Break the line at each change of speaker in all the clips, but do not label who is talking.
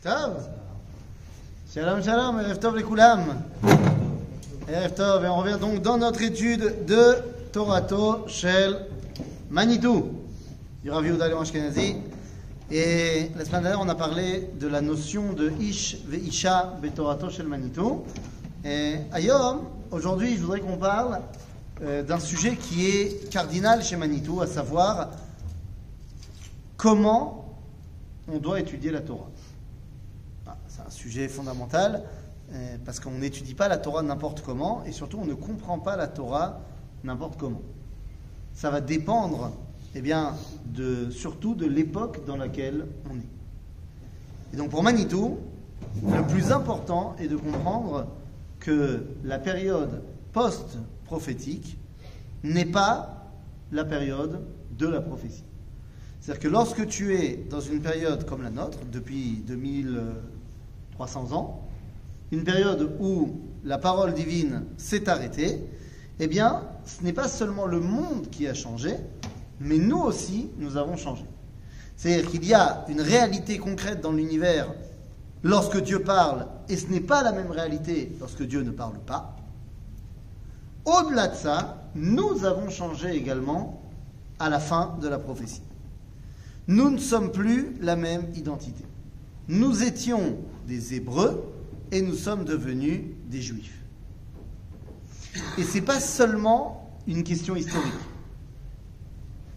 Tov Shalom shalom, Tov les Koulam Tov, et on revient donc dans notre étude de Torato Shel Manitou du Rav Yehuda Ashkenazi. Et la semaine dernière, on a parlé de la notion de Ish ve'isha betorato shel Manitou. Et Ayom, aujourd'hui, je voudrais qu'on parle euh, d'un sujet qui est cardinal chez Manitou, à savoir comment on doit étudier la Torah. Un sujet fondamental euh, parce qu'on n'étudie pas la Torah n'importe comment et surtout on ne comprend pas la Torah n'importe comment. Ça va dépendre eh bien, de, surtout de l'époque dans laquelle on est. Et donc pour Manitou, le plus important est de comprendre que la période post-prophétique n'est pas la période de la prophétie. C'est-à-dire que lorsque tu es dans une période comme la nôtre, depuis 2300 ans, une période où la parole divine s'est arrêtée, eh bien, ce n'est pas seulement le monde qui a changé, mais nous aussi, nous avons changé. C'est-à-dire qu'il y a une réalité concrète dans l'univers lorsque Dieu parle, et ce n'est pas la même réalité lorsque Dieu ne parle pas. Au-delà de ça, nous avons changé également à la fin de la prophétie. Nous ne sommes plus la même identité. Nous étions des Hébreux et nous sommes devenus des Juifs. Et ce n'est pas seulement une question historique.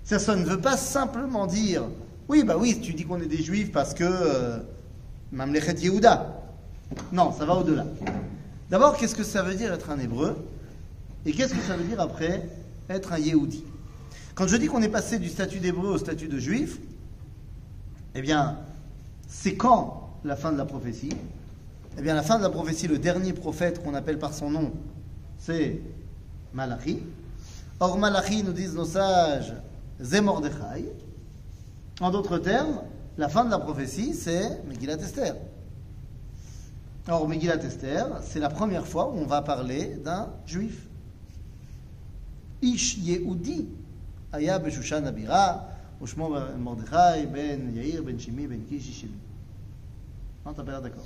Ça, ne veut pas simplement dire oui, bah oui, tu dis qu'on est des Juifs parce que euh, Yehuda. Non, ça va au-delà. D'abord, qu'est-ce que ça veut dire être un Hébreu Et qu'est-ce que ça veut dire après être un Yehudi? Quand je dis qu'on est passé du statut d'Hébreu au statut de Juif, eh bien, c'est quand la fin de la prophétie Eh bien, la fin de la prophétie, le dernier prophète qu'on appelle par son nom, c'est Malachi. Or, Malachi, nous disent nos sages, c'est Mordechai. En d'autres termes, la fin de la prophétie, c'est Megillat Esther. Or, Megillat Esther, c'est la première fois où on va parler d'un juif. Ish Yehudi, Abira, Ben Yair, Ben Shimi, Ben Kishi. Non, t'as pas l'air d'accord.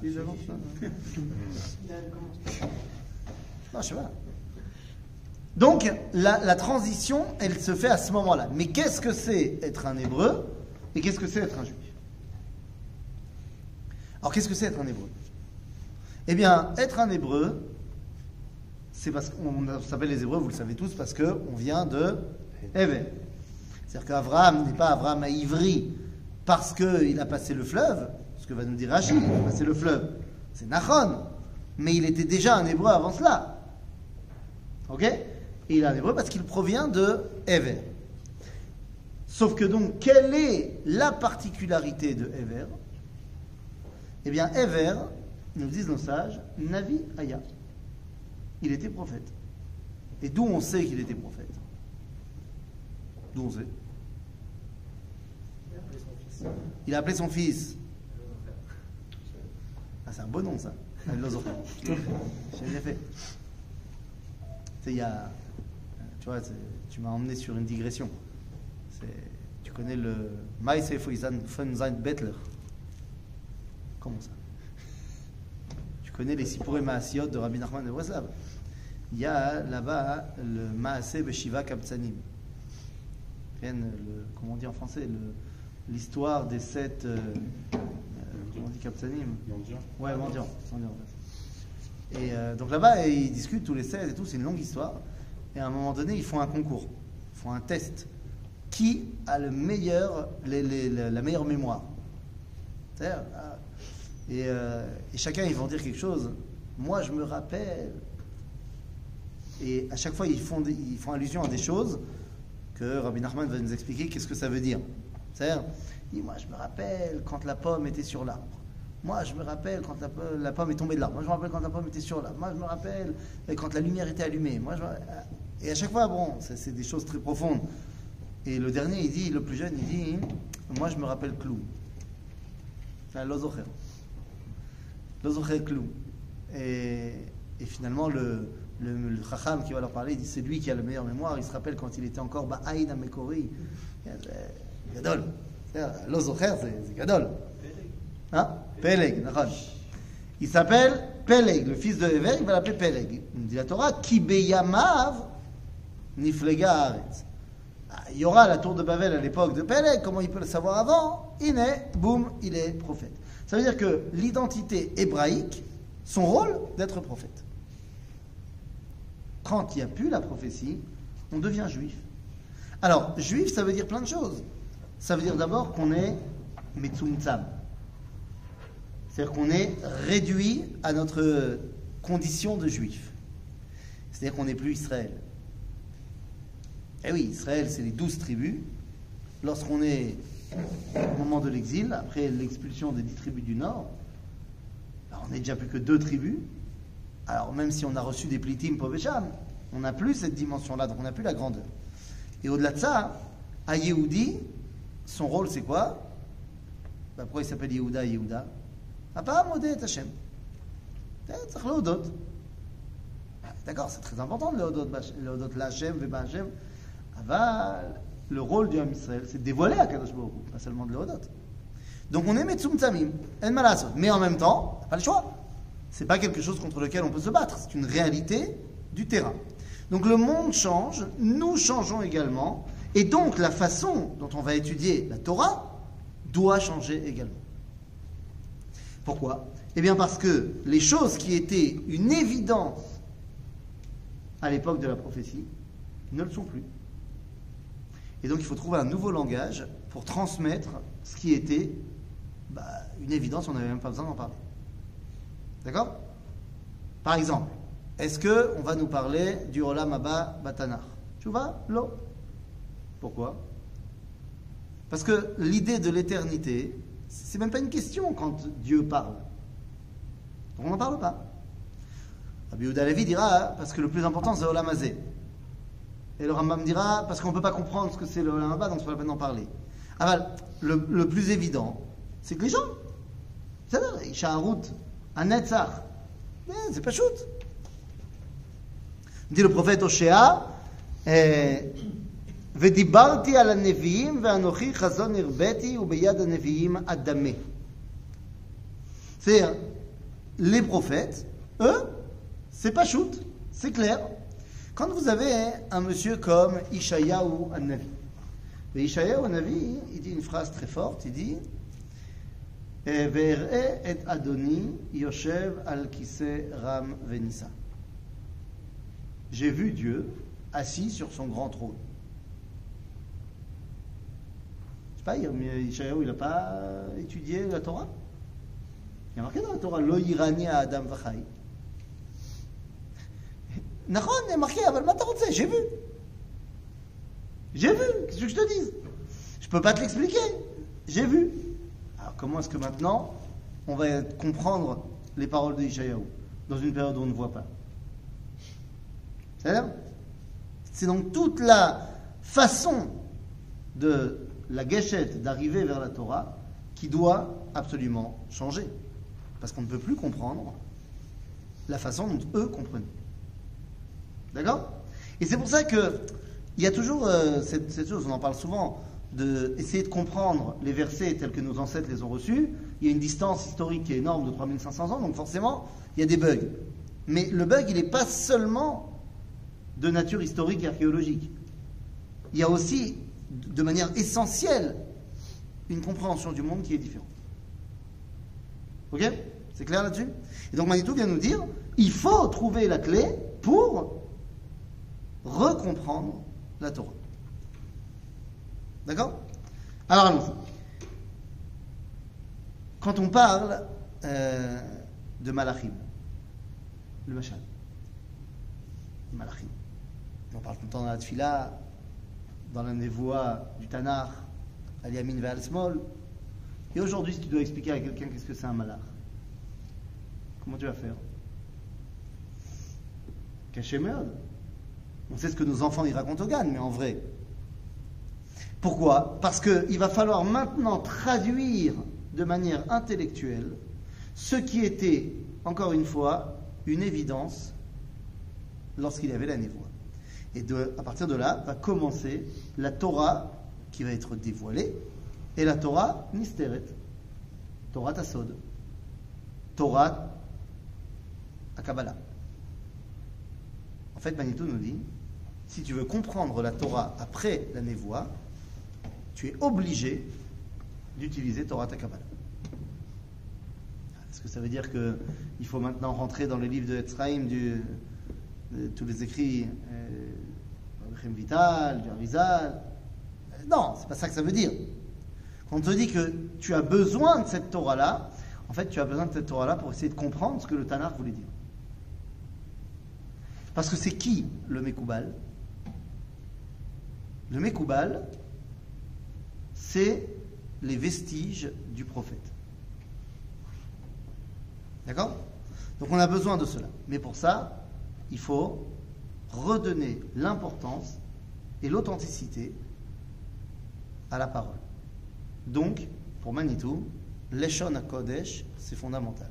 Si, je Non, je sais pas. Donc, la, la, transition, elle se fait à ce moment-là. Mais qu'est-ce que c'est être un hébreu et qu'est-ce que c'est être un juif? Alors, qu'est-ce que c'est être un hébreu? Eh bien, être un hébreu, c'est parce qu'on s'appelle les hébreux, vous le savez tous, parce qu'on vient de Ever. C'est-à-dire qu'Abraham n'est pas Abraham à Ivry parce qu'il a passé le fleuve, ce que va nous dire Rachid, a passé le fleuve. C'est Nachon. Mais il était déjà un hébreu avant cela. Ok? Il est un hébreu parce qu'il provient de Ever. Sauf que donc, quelle est la particularité de Ever? Eh bien, Ever, nous disent nos sages, Navi Aya. Il était prophète. Et d'où on sait qu'il était prophète? D'où on sait? Il a appelé son fils. Ah, c'est un bon nom ça. J'ai fait. Il y a tu vois, tu m'as emmené sur une digression. Tu connais le Bettler? Comment ça? Tu connais les Sipuré Maasiot de Rabbi Nachman de Breslav. Il y a là-bas le Maaseh Beshiva Kaptsanim. Comment on dit en français L'histoire des sept. Euh, Kaptsanim
Mendiant.
Ouais, mendiant. Et euh, donc là-bas, ils discutent tous les sept et tout, c'est une longue histoire. Et à un moment donné, ils font un concours, ils font un test. Qui a le meilleur, les, les, la meilleure mémoire? Et, euh, et, chacun, ils vont dire quelque chose. Moi, je me rappelle. Et à chaque fois, ils font, ils font allusion à des choses que Rabbi Nachman va nous expliquer qu'est-ce que ça veut dire. C'est-à-dire, moi, je me rappelle quand la pomme était sur l'arbre. Moi, je me rappelle quand la, pomme est tombée de l'arbre. Moi, je me rappelle quand la pomme était sur l'arbre. Moi, je me rappelle quand la lumière était allumée. Moi, je et à chaque fois, bon, c'est des choses très profondes. Et le dernier, il dit, le plus jeune, il dit, moi je me rappelle Clou. C'est un Clou. Et, et finalement, le, le, Chacham qui va leur parler, il dit, c'est lui qui a la meilleure mémoire. Il se rappelle quand il était encore Ba'aïn Amekori. Gadol. Lozocher, c'est Gadol. Hein? Peleg, Il s'appelle Peleg, le fils de il va l'appeler Peleg. Il dit la Torah, Kibeyamav Niflega Haaretz. Ah, il y aura la tour de Babel à l'époque de Peleg, comment il peut le savoir avant? Il est, boum, il est prophète. Ça veut dire que l'identité hébraïque, son rôle d'être prophète. Quand il n'y a plus la prophétie, on devient juif. Alors, juif, ça veut dire plein de choses. Ça veut dire d'abord qu'on est Metzumtzam. C'est-à-dire qu'on est réduit à notre condition de juif. C'est-à-dire qu'on n'est plus Israël. Eh oui, Israël, c'est les douze tribus. Lorsqu'on est au moment de l'exil, après l'expulsion des dix tribus du Nord, ben, on n'est déjà plus que deux tribus. Alors même si on a reçu des plitim povesham, on n'a plus cette dimension-là, donc on n'a plus la grandeur. Et au-delà de ça, à Yehudi, son rôle c'est quoi? Ben, Pourquoi il s'appelle Yehuda Yehuda? D'accord, c'est très important le Hodot l'Hachem, Hachem. Aval, le rôle du Ham Israël, c'est de dévoiler à Kadosh Baruch pas seulement de le Hodot. Donc on est Metsum Tzamim, En Malasot. Mais en même temps, pas le choix. C'est pas quelque chose contre lequel on peut se battre. C'est une réalité du terrain. Donc le monde change, nous changeons également. Et donc la façon dont on va étudier la Torah doit changer également. Pourquoi? Eh bien parce que les choses qui étaient une évidence à l'époque de la prophétie ne le sont plus. Et donc il faut trouver un nouveau langage pour transmettre ce qui était bah, une évidence, on n'avait même pas besoin d'en parler. D'accord? Par exemple, est-ce qu'on va nous parler du Olam Abba Batanar Tu vois? L'eau. Pourquoi? Parce que l'idée de l'éternité, c'est même pas une question quand Dieu parle. Donc on n'en parle pas. Rabbi Levi dira parce que le plus important c'est Olam Azé. Et le Rambam dira parce qu'on ne peut pas comprendre ce que c'est le Olam Abba, donc c'est pas la peine d'en parler. Ah, le, le, plus évident, c'est que les gens, c'est-à-dire, route, un Netzach, c'est pas shoot. Dit le prophète Oshéa, ודיברתי על הנביאים ואנוכי חזון הרביתי וביד הנביאים אדמה. C'est-à-dire, les prophètes, eux, c'est pas shoot, c'est clair. Quand vous avez un monsieur comme Ishayahu an-Navi, Ishayahu an-Navi, il dit une phrase très forte, il dit Ve'er'e et Adoni yoshev al kise ram venissa. J'ai vu Dieu assis sur son grand trône. Pas, il n'a pas étudié la Torah Il y a marqué dans la Torah, Lo yirani à Adam vachai. Nahon est marqué, mais j'ai vu. J'ai vu, qu'est-ce que je te dis Je ne peux pas te l'expliquer. J'ai vu. Alors comment est-ce que maintenant on va comprendre les paroles de dans une période où on ne voit pas? C'est donc toute la façon de la gâchette d'arriver vers la Torah qui doit absolument changer. Parce qu'on ne peut plus comprendre la façon dont eux comprennent. D'accord? Et c'est pour ça que il y a toujours euh, cette, chose, on en parle souvent, d'essayer de, de comprendre les versets tels que nos ancêtres les ont reçus. Il y a une distance historique qui est énorme de 3500 ans, donc forcément, il y a des bugs. Mais le bug, il n'est pas seulement de nature historique et archéologique. Il y a aussi de manière essentielle une compréhension du monde qui est différente. Ok? C'est clair là-dessus? Et donc Manitou vient nous dire, il faut trouver la clé pour recomprendre la Torah. D'accord? Alors allons-y. Quand on parle euh, de Malachim, le Machal, Malachim, on parle tout le temps dans la Tfila, dans la névoie du Tanakh, al Yamin. Et aujourd'hui, si tu dois expliquer à quelqu'un qu'est-ce que c'est un malach, comment tu vas faire? Caché On sait ce que nos enfants y racontent au GAN, mais en vrai. Pourquoi? Parce qu'il va falloir maintenant traduire de manière intellectuelle ce qui était, encore une fois, une évidence lorsqu'il y avait la névoie. Et à partir de là, va commencer la Torah qui va être dévoilée et la Torah mystérette. Torah Tassod, Torah à Kabbalah. En fait, Manitou nous dit, si tu veux comprendre la Torah après la névoie, tu es obligé d'utiliser Torah Kabbalah. Est-ce que ça veut dire qu'il faut maintenant rentrer dans les livres de Etzraim, du, tous les écrits euh, Vital, du Arizal Non, c'est pas ça que ça veut dire. Quand on te dit que tu as besoin de cette Torah-là, en fait, tu as besoin de cette Torah-là pour essayer de comprendre ce que le Tanakh voulait dire. Parce que c'est qui le Mekoubal? Le Mekoubal, c'est les vestiges du prophète. D'accord? Donc on a besoin de cela. Mais pour ça, il faut redonner l'importance et l'authenticité à la parole. Donc, pour Manitou, l'Eshon à Kodesh, c'est fondamental.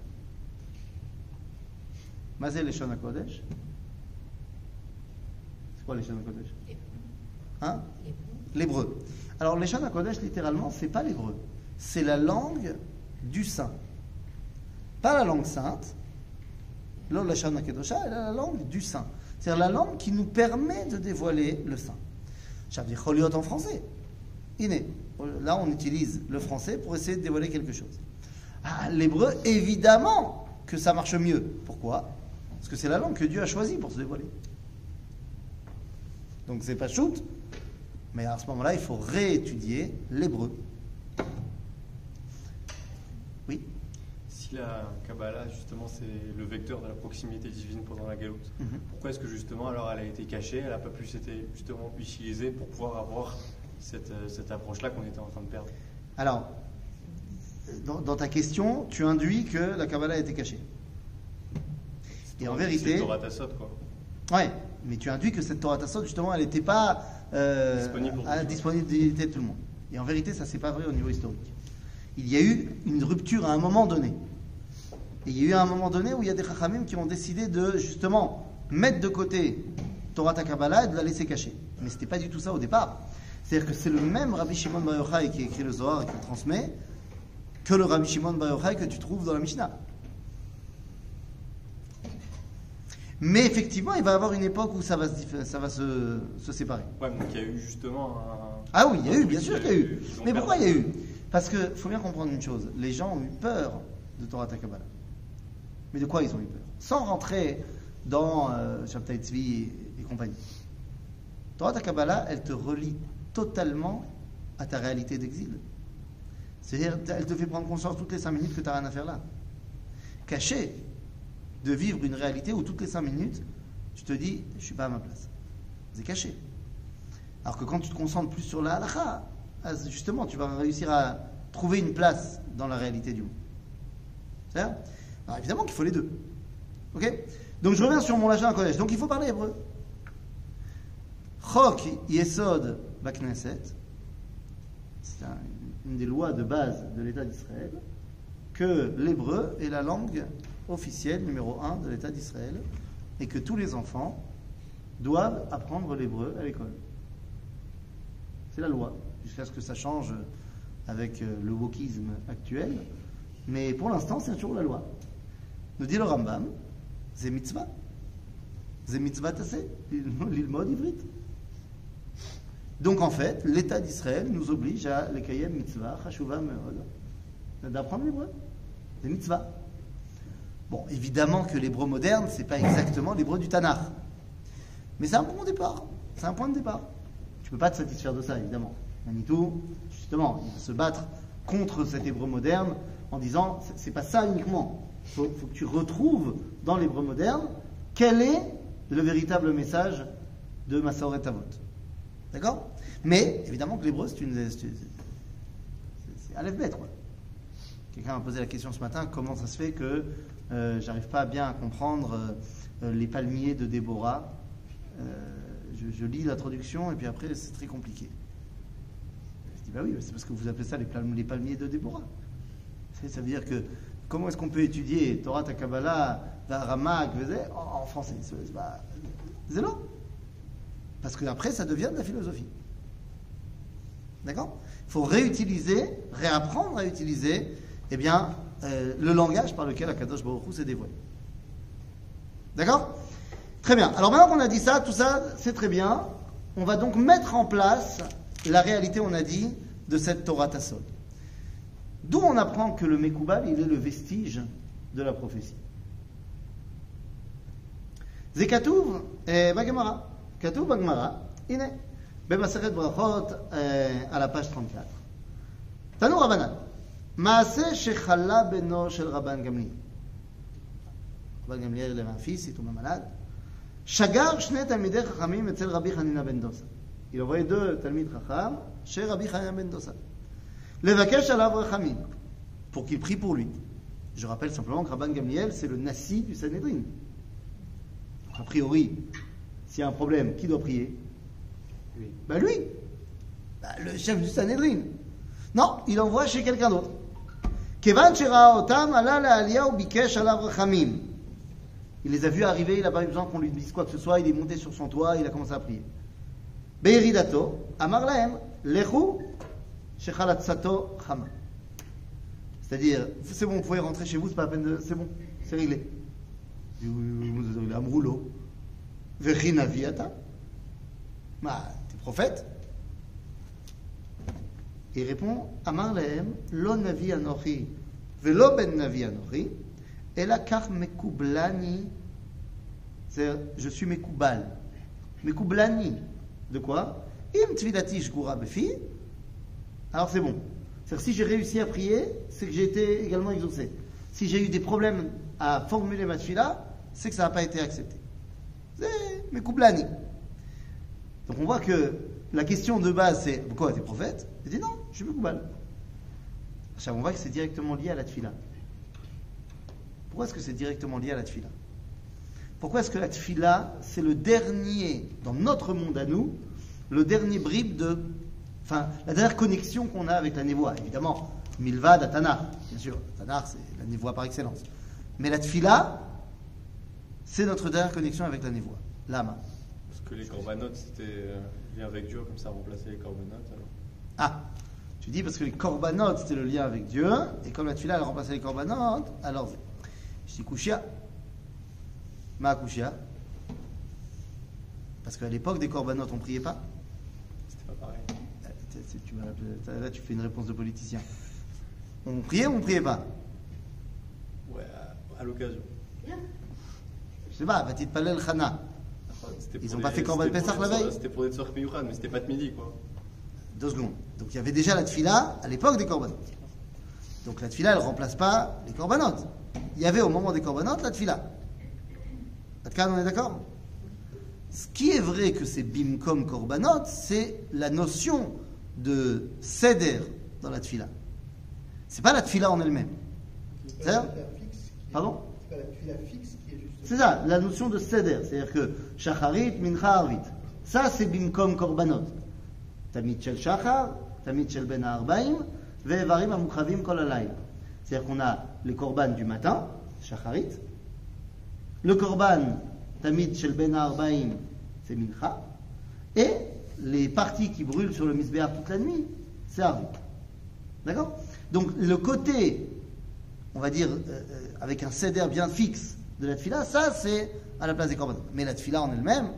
Mazé l'Eshon à Kodesh C'est quoi l'Eshon à Kodesh? Hein? L'hébreu. Alors, l'Eshon à Kodesh, littéralement, c'est pas l'hébreu. C'est la langue du saint. Pas la langue sainte. L'Eshon à Kedosha, elle la langue du saint. C'est-à-dire la langue qui nous permet de dévoiler le saint. J'avais Choliot en français. Là, on utilise le français pour essayer de dévoiler quelque chose. Ah, l'hébreu, évidemment que ça marche mieux. Pourquoi? Parce que c'est la langue que Dieu a choisie pour se dévoiler. Donc c'est pas shoot, mais à ce moment-là, il faut réétudier l'hébreu. Oui
Si la Kabbalah, justement, c'est le vecteur de la proximité divine pendant la galoute, mhm. pourquoi est-ce que justement, alors elle a été cachée, elle n'a pas pu être justement utilisée pour pouvoir avoir cette, euh, cette approche-là qu'on était en train de perdre?
Alors, dans, ta question, tu induis que la Kabbalah a été cachée.
Et en vérité. C'est Torah Tassot, quoi.
Ouais, mais tu induis que cette Torah Tassot, justement, elle n'était pas euh, disponible à la disponibilité de tout le monde. Et en vérité, ça, c'est pas vrai au niveau historique. Il y a eu une rupture à un moment donné. Et il y a eu un moment donné où il y a des Chachamim qui ont décidé de, justement, mettre de côté Torah Kabbalah et de la laisser cacher. Mais ce n'était pas du tout ça au départ. C'est-à-dire que c'est le même Rabbi Shimon Bar Yochai qui écrit le Zohar et qui le transmet que le Rabbi Shimon Bar Yochai que tu trouves dans la Mishnah. Mais effectivement, il va y avoir une époque où ça va se, ça va se, se séparer.
Ouais, donc il y a eu justement un...
Ah oui, il y a eu, bien sûr qu'il y a eu. Mais pourquoi il y a eu? Parce qu'il faut bien comprendre une chose. Les gens ont eu peur de Torah Takabala. Mais de quoi ils ont eu peur? Sans rentrer dans euh, Shabtai Tzvi et, compagnie. Torah Takabala, elle te relie totalement à ta réalité d'exil. C'est-à-dire, elle te fait prendre conscience toutes les cinq minutes que tu n'as rien à faire là. Caché de vivre une réalité où toutes les cinq minutes, tu te dis, je ne suis pas à ma place. C'est caché. Alors que quand tu te concentres plus sur la halakha, ah, justement, tu vas réussir à trouver une place dans la réalité du monde. C'est Alors évidemment qu'il faut les deux. Ok? Donc je reviens sur mon lachin collège. Donc il faut parler hébreu. Chok Yesod Bakneset, c'est une des lois de base de l'État d'Israël, que l'hébreu est la langue officielle numéro un de l'État d'Israël et que tous les enfants doivent apprendre l'hébreu à l'école. C'est la loi, jusqu'à ce que ça change avec euh, le wokisme actuel. Mais pour l'instant, c'est toujours la loi. Nous dit le Rambam, mitzvah. C'est mitzvah tassé, l'ilmod ivrit. Donc en fait, l'État d'Israël nous oblige à l'ékayem mitzvah, chashuva me'od, d'apprendre l'hébreu. C'est mitzvah. Bon, évidemment que l'hébreu moderne, c'est pas exactement l'hébreu du Tanakh. Mais c'est un bon départ. C'est un point de départ. Tu peux pas te satisfaire de ça, évidemment. Manitou, justement, il va se battre contre cet hébreu moderne en disant c'est pas ça uniquement. Il faut, que tu retrouves dans l'hébreu moderne quel est le véritable message de Massaoret Avot. D'accord? Mais évidemment que l'hébreu, c'est une. C'est Aleph quoi. Quelqu'un m'a posé la question ce matin comment ça se fait que euh, j'arrive pas bien à comprendre euh, les palmiers de Déborah? Euh, je, lis la traduction et puis après c'est très compliqué. Je dis bah oui, c'est parce que vous appelez ça les, palmiers de Déborah. Ça veut dire que comment est-ce qu'on peut étudier Torah, Takabala, Ramak, en français zéro. Parce qu'après, ça devient de la philosophie. D'accord? Il faut réutiliser, réapprendre à utiliser eh bien, euh, le langage par lequel Akadosh Baruch s'est dévoilé. D'accord? Très bien. Alors maintenant qu'on a dit ça, tout ça, c'est très bien. On va donc mettre en place la réalité, on a dit, de cette Torah Tassol. D'où on apprend que le Mekoubal, il est le vestige de la prophétie. Zekatouv et eh, Bagamara. Katouv Bagamara, Iné. Bemaceret Brachot eh, à la page 34. Tanou Rabanan. Maase Shechala Beno Shel Rabban Gamliel. Rabban Gamliel, il un fils, il tombe malade. Shagar Shne Talmidei Chachamim Etzel Rabbi Hanina Ben Dosa. Il envoyait deux Talmid Chacham chez Rabbi Hanina Ben Dosa. Levakesh rachamim, pour qu'il prie pour lui. Je rappelle simplement que Rabban Gamliel, c'est le nasi du Sanhedrin. A priori, s'il y a un problème, qui doit prier? Lui. Bah lui bah, Le chef du Sanhedrin. Non, il envoie chez quelqu'un d'autre. Il les a vus arriver, il n'a pas eu besoin qu'on lui dise quoi que ce soit, il est monté sur son toit, il a commencé à prier. Beiridato, amar lechu, chama. C'est-à-dire, c'est bon, vous pouvez rentrer chez vous, c'est pas la peine de. C'est bon, c'est réglé. Amroulo. Vechinaviata. Bah, t'es prophète. Il répond, amar lahem, lo navi anochi, velo ben navi anochi, la kar mekublani. C'est je suis mekubal. Mekublani. De quoi? Alors c'est bon. cest si j'ai réussi à prier, c'est que j'ai été également exaucé. Si j'ai eu des problèmes à formuler ma tfila, c'est que ça n'a pas été accepté. C'est mes couplani. Donc on voit que la question de base c'est pourquoi t'es prophète? Il dit non, je suis Mekoubal. On voit que c'est directement lié à la tfila. Pourquoi est-ce que c'est directement lié à la tfila Pourquoi est-ce que la tfila, c'est le dernier, dans notre monde à nous, le dernier bribe de. Enfin, la dernière connexion qu'on a avec la névoie. Évidemment, Milvad à Tanar, bien sûr. Tanar, c'est la névoie par excellence. Mais la tfila, c'est notre dernière connexion avec la névoie. L'âme.
Parce que les corbanotes, c'était euh, lien avec Dieu, comme ça remplaçait les corbanotes.
Ah, tu dis parce que les corbanotes, c'était le lien avec Dieu, et comme la tfila, elle remplaçait les corbanotes, alors je dis kushia. Ma kushia. Parce qu'à l'époque des corbanotes, on priait pas là, tu fais une réponse de politicien. On priait ou on priait pas?
Ouais, à, l'occasion.
Je sais pas, Batit Palel Khana. Ils n'ont pas fait Korban Pessah la veille
C'était pour des sortes mais c'était pas de midi, quoi.
Deux secondes. Donc il y avait déjà la tfila à l'époque des corbanotes. Donc la tfila, elle ne remplace pas les corbanotes. Il y avait au moment des corbanotes la tfila. on est d'accord? Ce qui est vrai que c'est bimkom korbanot, c'est la notion de céder dans la tfila. C'est pas la tfila en elle-même. C'est Pardon C'est ça, la notion de céder. C'est-à-dire que shacharit, mincha, arvit. Ça, c'est bimkom korbanot. Tamid shel shachar, tamid shel ben arbaim, ve'evarim amuchavim kol C'est-à-dire qu'on a les korban du matin, shacharit. Le korban, tamid shel ben arbaim, c'est mincha. Et les parties qui brûlent sur le misbéar toute la nuit, c'est Arvit. D'accord? Donc le côté, on va dire, euh, euh, avec un céder bien fixe de la tfila, ça c'est à la place des korbanot. Mais la tfila en elle-même,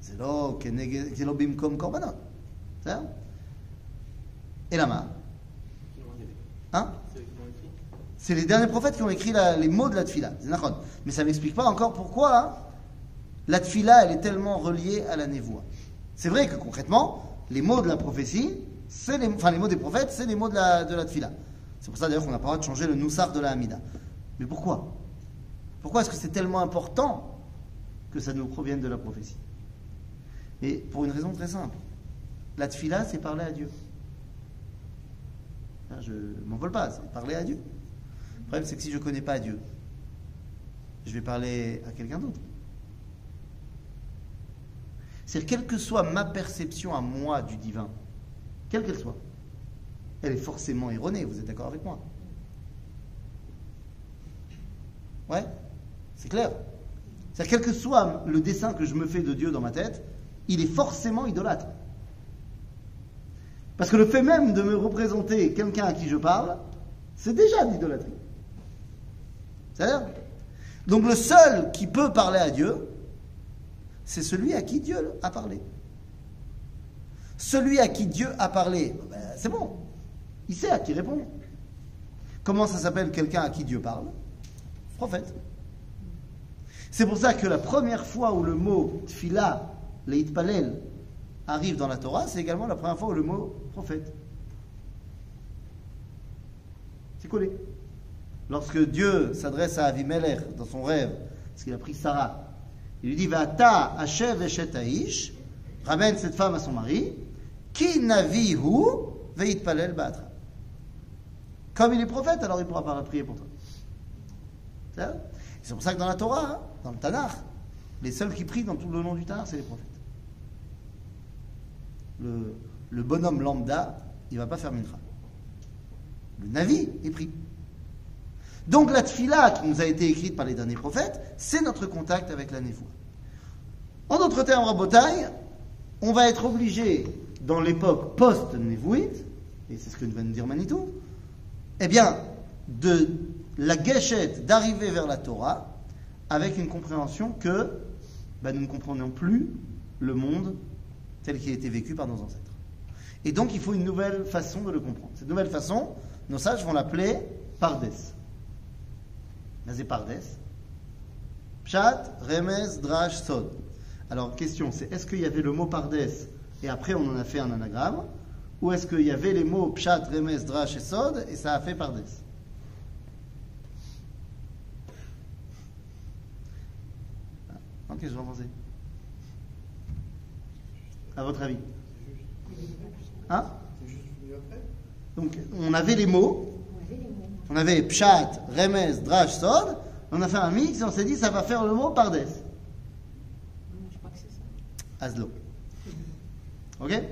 c'est là bimkom korbanot. Et la main? Hein? C'est les derniers prophètes qui ont écrit les mots de la tfila. Mais ça ne m'explique pas encore pourquoi hein, la tfila, elle est tellement reliée à la névoie. C'est vrai que concrètement, les mots de la prophétie, les, enfin les mots des prophètes, c'est les mots de la, tfila. C'est pour ça d'ailleurs qu'on n'a pas le droit de changer le noussar de la Hamida. Mais pourquoi? Pourquoi est-ce que c'est tellement important que ça nous provienne de la prophétie? Et pour une raison très simple. La tfila, c'est parler à Dieu. Je ne m'envole pas, c'est parler à Dieu. Le problème, c'est que si je ne connais pas Dieu, je vais parler à quelqu'un d'autre. C'est-à-dire, quelle que soit ma perception à moi du divin, quelle qu'elle soit, elle est forcément erronée, vous êtes d'accord avec moi? Ouais C'est clair C'est-à-dire, quel que soit le dessin que je me fais de Dieu dans ma tête, il est forcément idolâtre. Parce que le fait même de me représenter quelqu'un à qui je parle, C'est déjà de l'idolâtrie. C'est-à-dire Donc le seul qui peut parler à Dieu, c'est celui à qui Dieu a parlé. Celui à qui Dieu a parlé, ben, c'est bon. Il sait à qui répondre. Comment ça s'appelle quelqu'un à qui Dieu parle? Prophète. C'est pour ça que la première fois où le mot tfila, palel, arrive dans la Torah, c'est également la première fois où le mot prophète. C'est collé. Lorsque Dieu s'adresse à Avimelech dans son rêve, parce qu'il a pris Sarah, il lui dit Vata Hashev Eshet Aish, ramène cette femme à son mari, Ki Navihu Veit Palel Batra. Comme il est prophète, alors il pourra pas prier pour toi. C'est pour ça que dans la Torah, hein, dans le Tanakh, les seuls qui prient dans tout le nom du Tanakh, c'est les prophètes. Le, le, bonhomme lambda, il va pas faire mincha. Le Navi, il prie. Donc la tfila qui nous a été écrite par les derniers prophètes, c'est notre contact avec la névoie. En d'autres termes, Rabotai, on va être obligé, dans l'époque post-névouite, et c'est ce que vient de dire Manitou, eh bien, de la gâchette d'arriver vers la Torah avec une compréhension que ben, nous ne comprenons plus le monde tel qu'il a été vécu par nos ancêtres. Et donc, il faut une nouvelle façon de le comprendre. Cette nouvelle façon, nos sages vont l'appeler Pardes. Mais. Pshat, Remez, Drash, Sod. Alors, question, c'est est-ce qu'il y avait le mot Pardes et après on en a fait un anagramme Ou est-ce qu'il y avait les mots Pshat, Remez, Drash et Sod et ça a fait Pardes? Qu'est-ce que vous en pensez À votre avis Hein? Donc, on avait les mots. On avait Pshat, Remez, Drash, Sod. On a fait un mix et on s'est dit ça va faire le mot Pardes.
Je crois que c'est ça.
Aslo. Ok?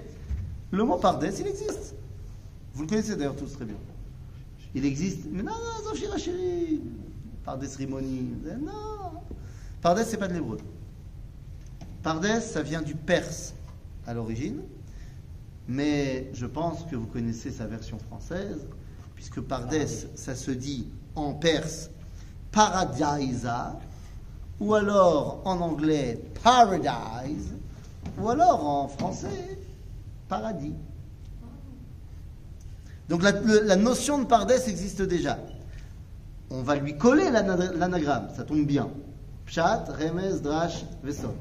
Le mot Pardes, il existe. Vous le connaissez d'ailleurs tous très bien. Il existe. Mais non, non, Zofshira chérie. Pardes Rimoni. Non. Pardes, c'est pas de l'hébreu. Pardes, ça vient du perse à l'origine. Mais je pense que vous connaissez sa version française, puisque Pardes, ça se dit en perse paradisa, ou alors en anglais paradise, ou alors en français paradis. Donc la, notion de Pardes existe déjà. On va lui coller l'anagramme, ça tombe bien. Pshat, Remez, Drash, Veson.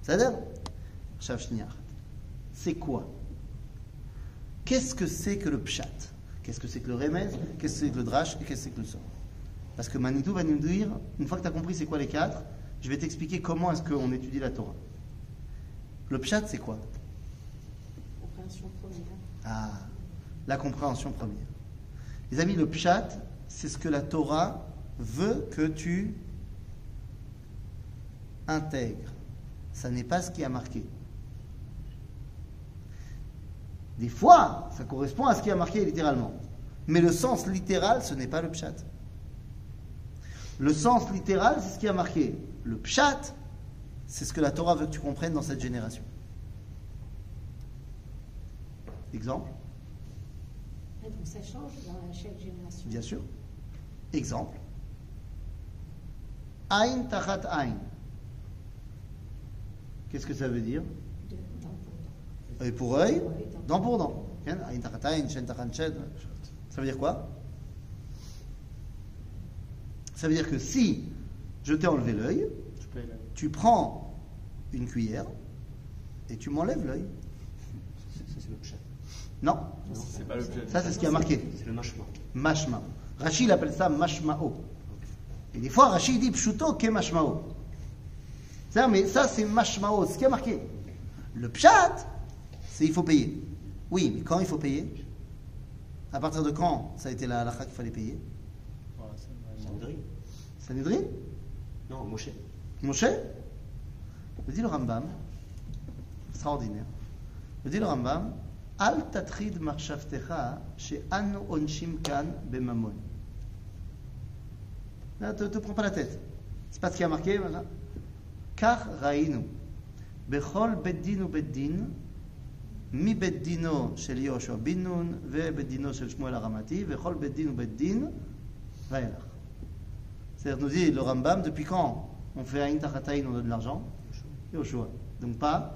C'est-à-dire C'est quoi? Qu'est-ce que c'est que le Pshat? Qu'est-ce que c'est que le Remez Qu'est-ce que c'est que le Drash? Et qu'est-ce que c'est que le Son Parce que Manitou va nous dire, une fois que tu as compris c'est quoi les quatre, je vais t'expliquer comment est-ce qu'on étudie la Torah. Le Pshat, c'est quoi?
Compréhension première.
Ah, la compréhension première. Les amis, le Pshat, c'est ce que la Torah veut que tu intègres. Ça n'est pas ce qui a marqué. Des fois, ça correspond à ce qui a marqué littéralement. Mais le sens littéral, ce n'est pas le pshat. Le sens littéral, c'est ce qui a marqué. Le pshat, c'est ce que la Torah veut que tu comprennes dans cette génération. Exemple
Donc ça change dans chaque génération.
Bien sûr. Exemple. Ain tachat ain. Qu'est-ce que ça veut dire? Œil pour œil, dent pour dent. Tachat shen. Ça veut dire quoi? Ça veut dire que si je t'ai enlevé l'œil,
Tu
prends une cuillère et tu m'enlèves l'œil.
Ça, c'est le pshat.
Non,
pas
ça c'est ce qui a marqué.
C'est le mashma.
Mashma. Rachid appelle ça mashmao. Et des fois, Rachid dit pshuto ke mashmao. C'est-à-dire, mais ça c'est mashmao, ce qui a marqué. Le pshat, c'est il faut payer. Oui, mais quand il faut payer? À partir de quand ça a été la halakha qu'il fallait payer?
Sandrine
Sanhedrin
Non, Moshe.
Moshe? Me dit le Rambam, extraordinaire. Me dit le Rambam, Al tatrid marshavtecha she'anu onshim kan bemamon. Ne te, te prends pas la tête. C'est pas ce qui a marqué, voilà. Car raïnu. Bechol beddin ou beddin, מבית דינו של יהושע בן נון ובית דינו של שמואל הרמתי וכל בית דין ובית דין ואילך. C'est-à-dire, nous dit le Rambam, depuis quand on fait Aïn Tachataïn, on donne de l'argent Yoshua. Donc pas,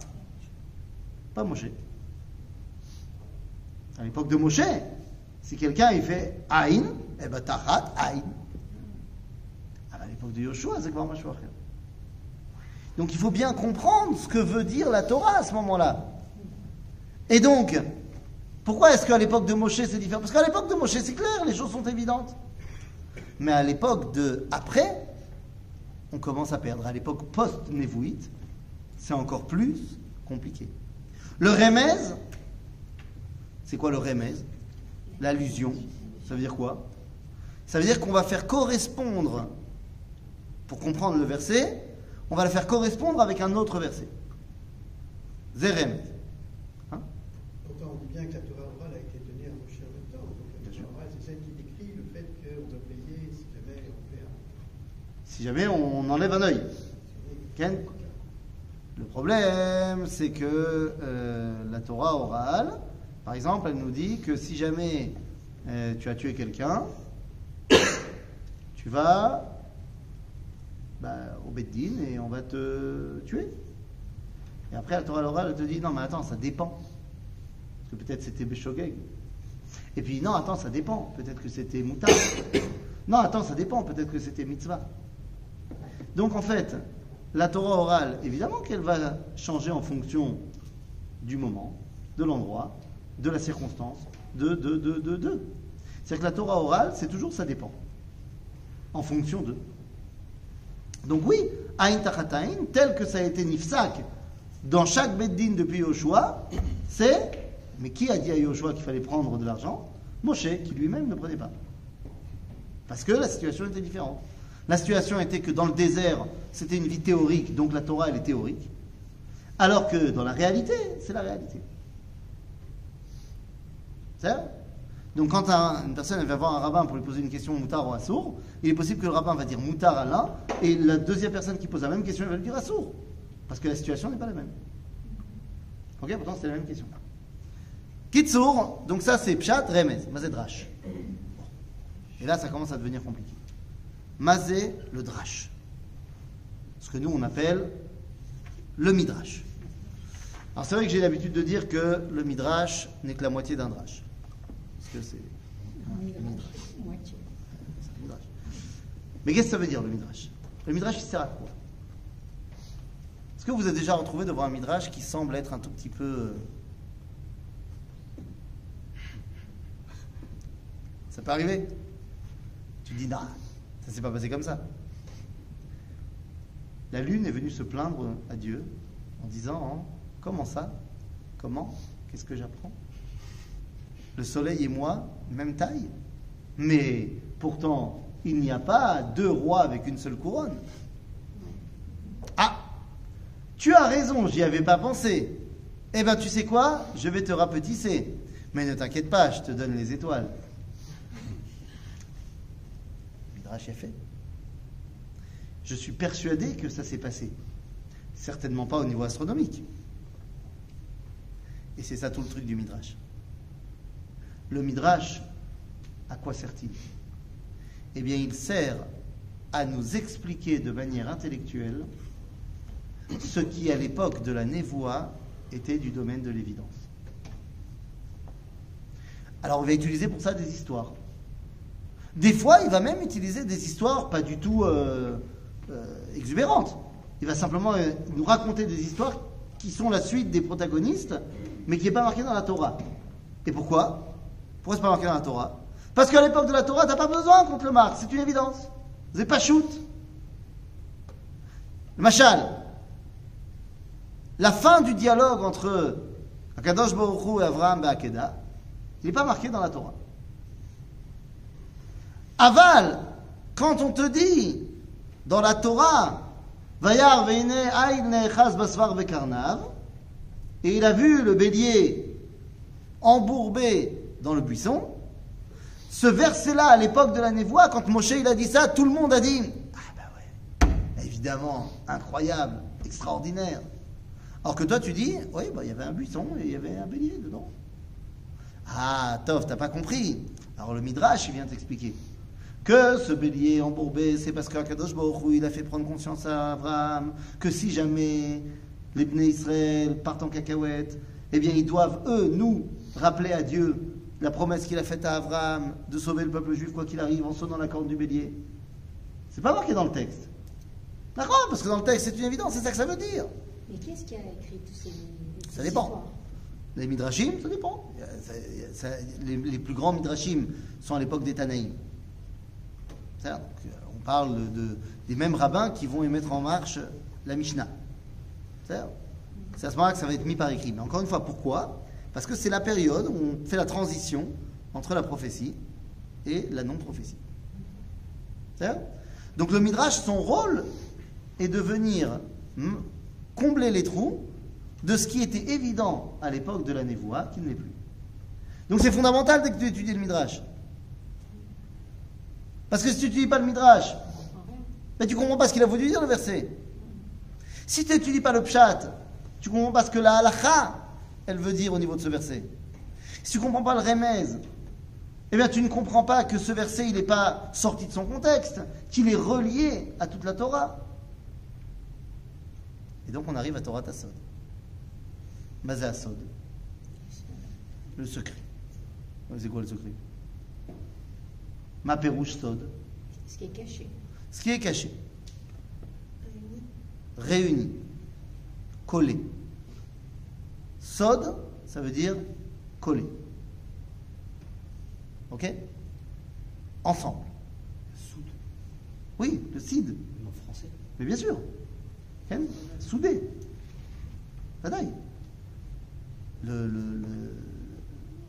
pas Moshe. À l'époque de Moshe, si quelqu'un il fait Aïn, eh ben Tachat, Aïn. Alors, à l'époque de Yoshua, c'est quoi Mashua Donc il faut bien comprendre ce que veut dire la Torah à ce moment-là. Et donc, pourquoi est-ce qu'à l'époque de Moshe c'est différent? Parce qu'à l'époque de Moshe c'est clair, les choses sont évidentes. Mais à l'époque de après, on commence à perdre. À l'époque post-névouite, c'est encore plus compliqué. Le remez, c'est quoi le remez L'allusion. Ça veut dire quoi? Ça veut dire qu'on va faire correspondre, pour comprendre le verset, on va le faire correspondre avec un autre verset. Zerem.
Pourtant, on dit bien que la Torah orale a été donnée à Moshe en même temps. Donc la Torah orale, c'est celle qui décrit le fait qu'on doit payer si jamais on fait un.
Si jamais on enlève un œil. Le problème, c'est que euh, la Torah orale, par exemple, elle nous dit que si jamais euh, tu as tué quelqu'un, tu vas bah, au Beddin et on va te tuer. Et après, la Torah orale elle te dit non, mais attends, ça dépend. Parce que peut-être c'était Beshogeg. Et puis, non, attends, ça dépend. Peut-être que c'était Moutar. Non, attends, ça dépend. Peut-être que c'était Mitzvah. Donc, en fait, la Torah orale, évidemment qu'elle va changer en fonction du moment, de l'endroit, de la circonstance, de, de, de, de, de. C'est-à-dire que la Torah orale, c'est toujours ça dépend. En fonction de. Donc oui, Aïn Tachatain, tel que ça a été Nifsak dans chaque Beddin depuis Yoshua, c'est. Mais qui a dit à Yoshua qu'il fallait prendre de l'argent? Moshe, qui lui-même ne prenait pas. Parce que la situation était différente. La situation était que dans le désert, c'était une vie théorique, donc la Torah, elle est théorique. Alors que dans la réalité, c'est la réalité. C'est Donc quand un- une personne va voir un rabbin pour lui poser une question moutar ou assour, il est possible que le rabbin va dire moutar à l'un, et la deuxième personne qui pose la même question, elle va lui dire assour. Parce que la situation n'est pas la même. Ok Pourtant, c'est la même question. Kitsour, donc ça c'est Pshat, Remez, Mazé Drash. Et là, ça commence à devenir compliqué. Mazé, le Drash. Ce que nous, on appelle le Midrash. Alors c'est vrai que j'ai l'habitude de dire que le Midrash n'est que la moitié d'un Drash. Parce que c'est. Mais qu'est-ce que ça veut dire le Midrash? Le Midrash, il sert à quoi? Est-ce que vous avez déjà retrouvé devant un Midrash qui semble être un tout petit peu... euh, Ça peut arriver? Tu dis, non, ça s'est pas passé comme ça. La lune est venue se plaindre à Dieu en disant hein, Comment ça? Comment? Qu'est-ce que j'apprends? Le soleil et moi, même taille Mais pourtant, il n'y a pas deux rois avec une seule couronne. Ah Tu as raison, j'y avais pas pensé. Eh bien, tu sais quoi? Je vais te rapetisser. Mais ne t'inquiète pas, je te donne les étoiles. Je suis persuadé que ça s'est passé. Certainement pas au niveau astronomique. Et c'est ça tout le truc du Midrash. Le Midrash, à quoi sert-il? Eh bien, il sert à nous expliquer de manière intellectuelle ce qui, à l'époque de la névoie, était du domaine de l'évidence. Alors, on va utiliser pour ça des histoires. Des fois, il va même utiliser des histoires pas du tout euh, euh, exubérantes. Il va simplement euh, nous raconter des histoires qui sont la suite des protagonistes, mais qui n'est pas marqué dans la Torah. Et pourquoi? Pourquoi c'est pas marqué dans la Torah? Parce qu'à l'époque de la Torah, t'as pas besoin qu'on te le marque, c'est une évidence. Vous pas shoot. Le Machal. La fin du dialogue entre Akadosh Baruch et Avraham Be'akeda, il n'est pas marqué dans la Torah. Aval, quand on te dit dans la Torah, Vayar et il a vu le bélier embourbé dans le buisson, ce verset-là, à l'époque de la névoie, quand Moshe a dit ça, tout le monde a dit Ah ben ouais, évidemment, incroyable, extraordinaire. Alors que toi, tu dis, oui, bah, il y avait un buisson et il y avait un bélier dedans. Ah, Tov, t'as pas compris. Alors le Midrash, il vient t'expliquer que ce bélier embourbé, c'est parce qu'Akadosh Baruch Hu, il a fait prendre conscience à Abraham que si jamais les Bnei Israël partent en cacahuète, eh bien ils doivent, eux, nous, rappeler à Dieu la promesse qu'il a faite à Abraham de sauver le peuple juif quoi qu'il arrive en sonnant la corde du bélier. C'est pas marqué dans le texte. D'accord Parce que dans le texte, c'est une évidence, c'est ça que ça veut dire.
Mais qui est-ce qui a écrit tous ces.
Ça dépend. Les Midrashim, ça dépend. Ça- ça- les, les plus grands Midrashim sont à l'époque des Tanaïm. On parle de, des mêmes rabbins qui vont y mettre en marche la Mishnah. C'est à ce moment-là que ça va être mis par écrit. Mais encore une fois, pourquoi? Parce que c'est la période où on fait la transition entre la prophétie et la non-prophétie. Donc le Midrash, son rôle est de venir hmm, combler les trous de ce qui était évident à l'époque de la névoie, qui ne l'est plus. Donc c'est fondamental dès que tu étudies le Midrash. Parce que si tu n'étudies pas le Midrash, ben, tu ne comprends pas ce qu'il a voulu dire le verset. Si tu n'étudies pas le Pshat, tu ne comprends pas ce que la halakha, elle veut dire au niveau de ce verset. Si tu ne comprends pas le remez, eh bien tu ne comprends pas que ce verset, n'est pas sorti de son contexte, qu'il est relié à toute la Torah. Et donc on arrive à Torah Tassod. Mazé Asod. Le secret. C'est quoi le secret? Ma Sod.
Ce qui est caché.
Ce qui est caché. Réuni. Collé. Sod, ça veut dire collé. Ok? Ensemble.
Soude.
Oui, le cid.
Le nom français.
Mais bien sûr. Hein Soudé. Badaï. Le, le, le,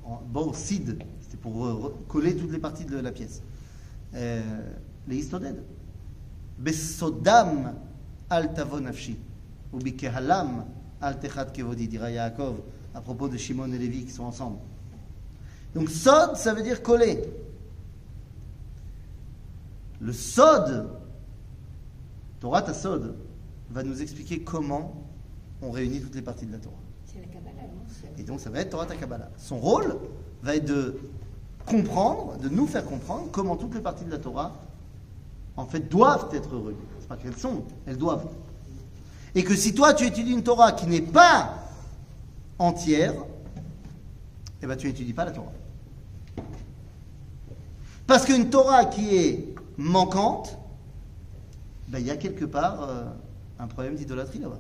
en- bon, cid, c'était pour coller toutes les parties de la pièce. Besodam al tavo nafshi. Ou bikehalam al techat kevodi, dira Yaakov, à propos de Shimon et Lévi qui sont ensemble. Donc sod, ça veut dire coller. Le sod, Torah Tassod va nous expliquer comment on réunit toutes les parties de la Torah.
C'est la Kabbalah, non? C'est-
Et donc ça va être Torah Takabala. Son rôle va être de comprendre, de nous faire comprendre comment toutes les parties de la Torah, en fait, doivent être reliées. C'est pas qu'elles sont, elles doivent. Et que si toi tu étudies une Torah qui n'est pas entière, eh ben tu n'étudies pas la Torah. Parce qu'une Torah qui est manquante, ben, il y a quelque part euh, un problème d'idolâtrie là-bas.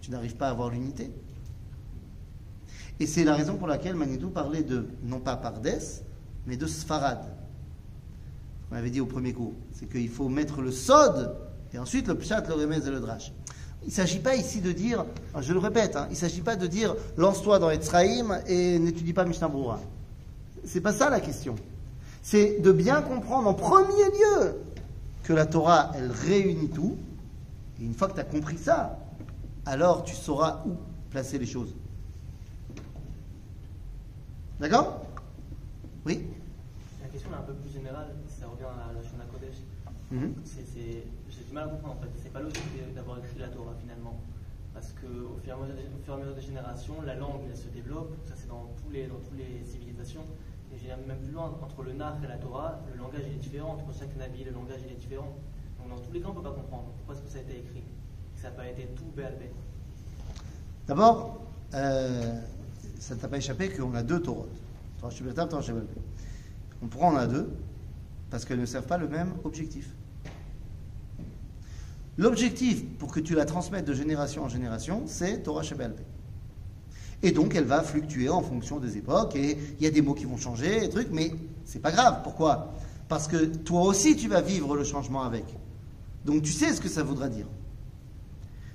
Tu n'arrives pas à avoir l'unité. Et c'est la raison pour laquelle Manitou parlait de, non pas Pardes, mais de Sfarad. On avait dit au premier cours. C'est qu'il faut mettre le Sod, et ensuite le Pshat, le Remez et le Drash. Il ne s'agit pas ici de dire, je le répète, hein, il ne s'agit pas de dire lance-toi dans Etzraïm et n'étudie pas Mishnah Brura. C'est pas ça la question. C'est de bien comprendre en premier lieu que la Torah, elle réunit tout. Et une fois que tu as compris ça, alors tu sauras où placer les choses. D'accord? Oui?
La question est un peu plus générale, ça revient à la Shana Kodesh. C'est- c'est- J'ai du mal à comprendre en fait. C'est pas logique d'avoir écrit la Torah finalement. Parce qu'au fur, et à mesure des- au fur et à mesure des générations, la langue elle se développe. Ça c'est dans, tous les, dans toutes les civilisations. Et j'ai même plus loin, entre le Nar et la Torah, le langage il est différent. Entre chaque Nabi, le langage il est différent. Donc dans tous les cas, on ne peut pas comprendre. Pourquoi est-ce que ça a été écrit Que ça n'a pas été tout BLB.
D'abord, euh, ça ne t'a pas échappé qu'on a deux Torahs. Torah Torah. On prend en a deux parce qu'elles ne servent pas le même objectif. L'objectif pour que tu la transmettes de génération en génération, c'est Torah Shabbat. Et donc, elle va fluctuer en fonction des époques, et il y a des mots qui vont changer, des trucs, mais c'est pas grave. Pourquoi? Parce que toi aussi, tu vas vivre le changement avec. Donc, tu sais ce que ça voudra dire.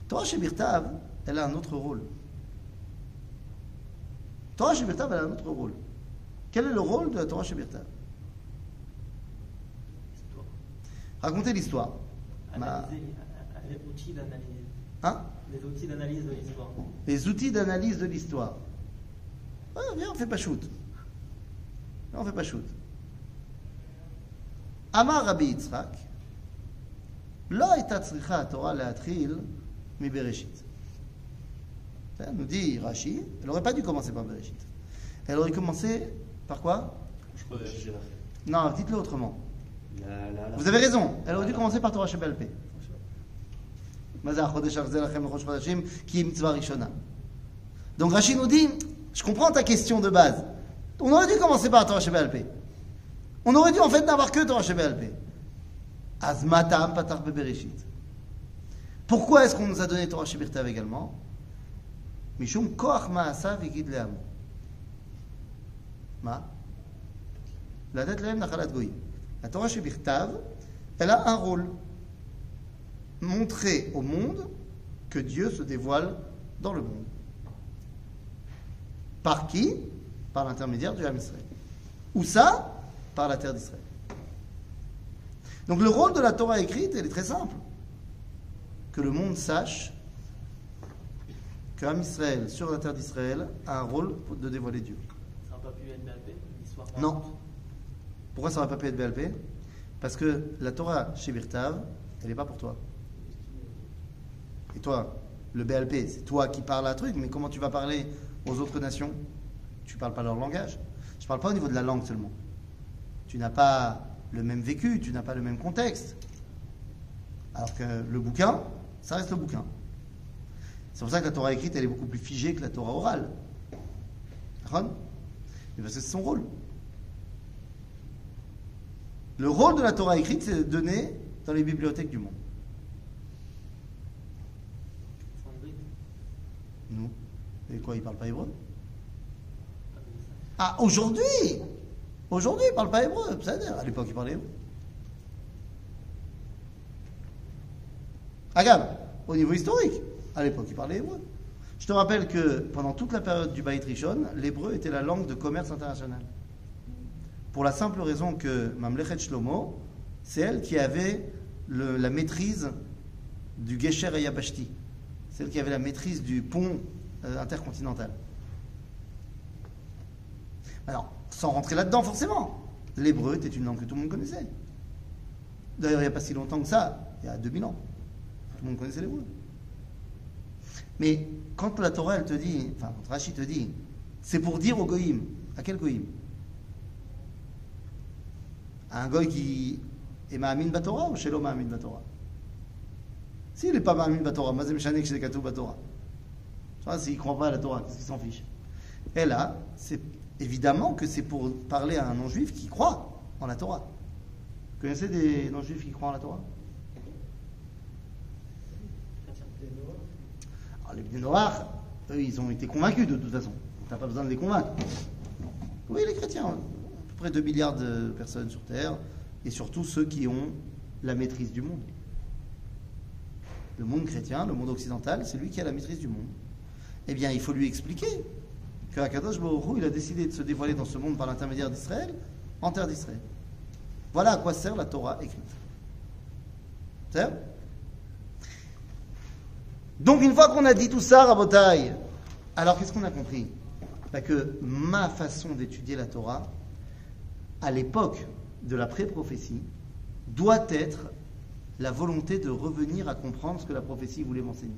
Torah Shebirtav, elle a un autre rôle. Torah Shebirtav, elle a un autre rôle. Quel est le rôle de la Torah Shebirtav
C'est toi.
Racontez l'histoire. Ma-
Analyser, euh, les outils d'analyse.
Hein
Les outils d'analyse de l'histoire.
Les outils d'analyse de l'histoire. Ouais, viens, on fait pas shoot. Viens, on fait pas shoot. Amar Rabbi Yitzhak, לא הייתה צריכה התורה להתחיל מבראשית. Ça nous dit Rashi, elle n'aurait pas dû commencer par Bereshit. Elle aurait commencé par quoi? Non, dites-le autrement.
La- la- la-
Vous avez raison, elle aurait dû commencer par Torah Shebel Peh. Mazah Chodesh Arzel Lachem Rosh Chodashim, qui est mitzvah Rishona. Donc Rashi nous dit, je comprends ta question de base. On aurait dû commencer par Torah Shebel Peh. On aurait dû en fait n'avoir que Torah Shebel Peh. Azmatam Patar Bebereshit. Pourquoi est-ce qu'on nous a donné Torah Shebirtav également? Maasa Vigid Le'am. Ma La dette Le'am Nachalat Goyim. La Torah Shebirtav, elle a un rôle. Montrer au monde que Dieu se dévoile dans le monde. Par qui? Par l'intermédiaire du Ham Israël. Où ça? Par la terre d'Israël. Donc le rôle de la Torah écrite, elle est très simple. Que le monde sache que Ham Israël, sur la terre d'Israël, a un rôle de dévoiler Dieu.
Ça pas pu être l'histoire.
Non. Pourquoi ça va pas pu être BLP Parce que la Torah chez Birtav, elle n'est pas pour toi. Et toi, le BLP, c'est toi qui parles à un truc, mais comment tu vas parler aux autres nations? Tu parles pas leur langage. Je parle pas au niveau de la langue seulement. Tu n'as pas le même vécu, tu n'as pas le même contexte. Alors que le bouquin, ça reste le bouquin. C'est pour ça que la Torah écrite, elle est beaucoup plus figée que la Torah orale. D'accord? Et parce que c'est son rôle. Le rôle de la Torah écrite, c'est de donner dans les bibliothèques du monde. Nous. Et quoi, ils parlent pas hébreu?
Ça.
Ah, aujourd'hui Aujourd'hui, ils parlent pas hébreu. À l'époque, ils parlaient hébreu. Agam, au niveau historique, à l'époque, ils parlaient hébreu. Je te rappelle que pendant toute la période du Baït Rishon, l'hébreu était la langue de commerce international. Pour la simple raison que Mamlechet Shlomo, c'est elle qui avait la maîtrise du Gesher Ayabashti. C'est elle qui avait la maîtrise du pont euh, intercontinental. Alors, sans rentrer là-dedans forcément, l'hébreu était une langue que tout le monde connaissait. D'ailleurs, il n'y a pas si longtemps que ça, il y a 2000 ans, tout le monde connaissait l'hébreu. Mais quand la Torah, elle te dit, enfin, quand Rashi te dit, c'est pour dire au goïm, à quel goïm À un goy qui est ma'amin batorah ou shelo ma'amin batorah? S'il n'est pas ma'amin batorah, mazem shanek chez katou batorah. Tu vois, s'il ne croit pas à la Torah, qu'est-ce qu'il s'en fiche? Et là, c'est évidemment que c'est pour parler à un non-juif qui croit en la Torah. Vous connaissez des non-juifs qui croient en la Torah
Des Noirs.
Alors, les Noach, eux, ils ont été convaincus de toute façon. Tu n'as pas besoin de les convaincre. Oui, les chrétiens, à peu près 2 milliards de personnes sur Terre, et surtout ceux qui ont la maîtrise du monde. Le monde chrétien, le monde occidental, c'est lui qui a la maîtrise du monde. Eh bien, il faut lui expliquer que Akadosh Baruch il a décidé de se dévoiler dans ce monde par l'intermédiaire d'Israël, en terre d'Israël. Voilà à quoi sert la Torah écrite. C'est donc une fois qu'on a dit tout ça, Rabotai, alors qu'est-ce qu'on a compris? Bah Que ma façon d'étudier la Torah, à l'époque de la pré-prophétie, doit être la volonté de revenir à comprendre ce que la prophétie voulait m'enseigner.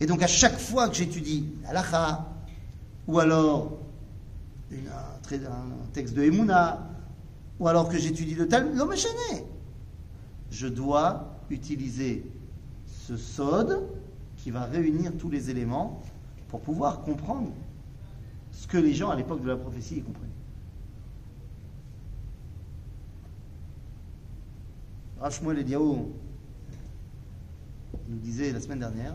Et donc à chaque fois que j'étudie l'alacha, ou alors un texte de Emouna, ou alors que j'étudie le Talmud, l'homme je dois utiliser ce sod qui va réunir tous les éléments pour pouvoir comprendre ce que les gens à l'époque de la prophétie y comprenaient. Rav Shmuel Eliyahu nous disait la semaine dernière